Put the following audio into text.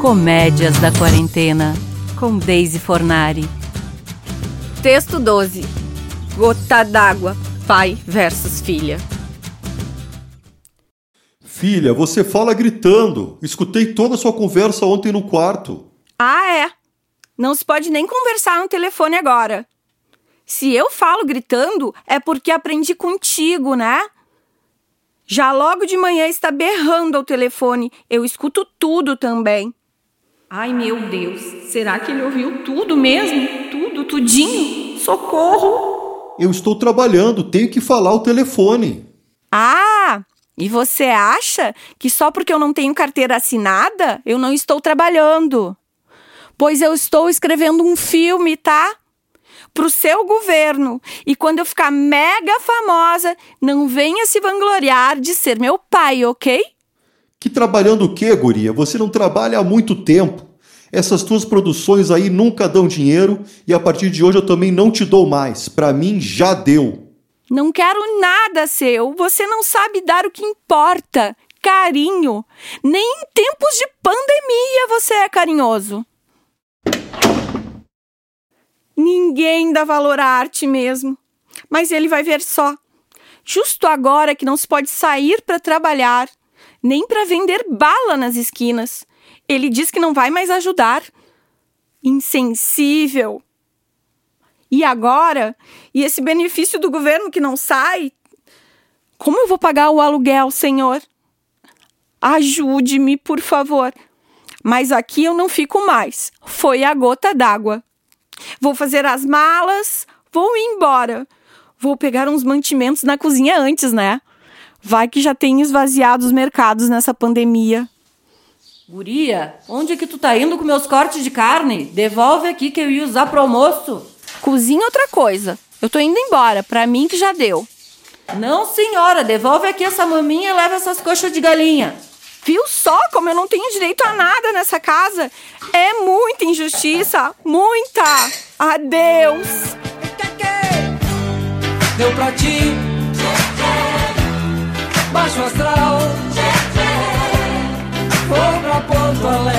Comédias da Quarentena, com Daisy Fornari. Texto 12. Gota d'água. Pai versus filha. Filha, você fala gritando. Escutei toda a sua conversa ontem no quarto. Ah, é? Não se pode nem conversar no telefone agora. Se eu falo gritando, é porque aprendi contigo, né? Já logo de manhã está berrando ao telefone. Eu escuto tudo também. Ai, meu Deus, será que ele ouviu tudo mesmo? Tudo, tudinho? Socorro! Eu estou trabalhando, tenho que falar o telefone. Ah, e você acha que só porque eu não tenho carteira assinada, eu não estou trabalhando? Pois eu estou escrevendo um filme, tá? Pro seu governo. E quando eu ficar mega famosa, não venha se vangloriar de ser meu pai, ok? Que trabalhando o quê, guria? Você não trabalha há muito tempo. Essas tuas produções aí nunca dão dinheiro e a partir de hoje eu também não te dou mais. Para mim já deu. Não quero nada seu. Você não sabe dar o que importa. Carinho. Nem em tempos de pandemia você é carinhoso. Ninguém dá valor à arte mesmo. Mas ele vai ver só. Justo agora que não se pode sair para trabalhar, nem para vender bala nas esquinas. Ele diz que não vai mais ajudar. Insensível. E agora? E esse benefício do governo que não sai? Como eu vou pagar o aluguel, senhor? Ajude-me, por favor. Mas aqui eu não fico mais. Foi a gota d'água. Vou fazer as malas, vou embora. Vou pegar uns mantimentos na cozinha antes, né? Vai que já tem esvaziado os mercados nessa pandemia. Guria, onde é que tu tá indo com meus cortes de carne? Devolve aqui que eu ia usar pro almoço. Cozinha outra coisa. Eu tô indo embora, pra mim que já deu. Não, senhora, devolve aqui essa maminha e leva essas coxas de galinha. Viu só como eu não tenho direito a nada nessa casa? É muita injustiça, muita. Adeus. Deu pra ti, baixo astral. Vou pra Porto Alegre.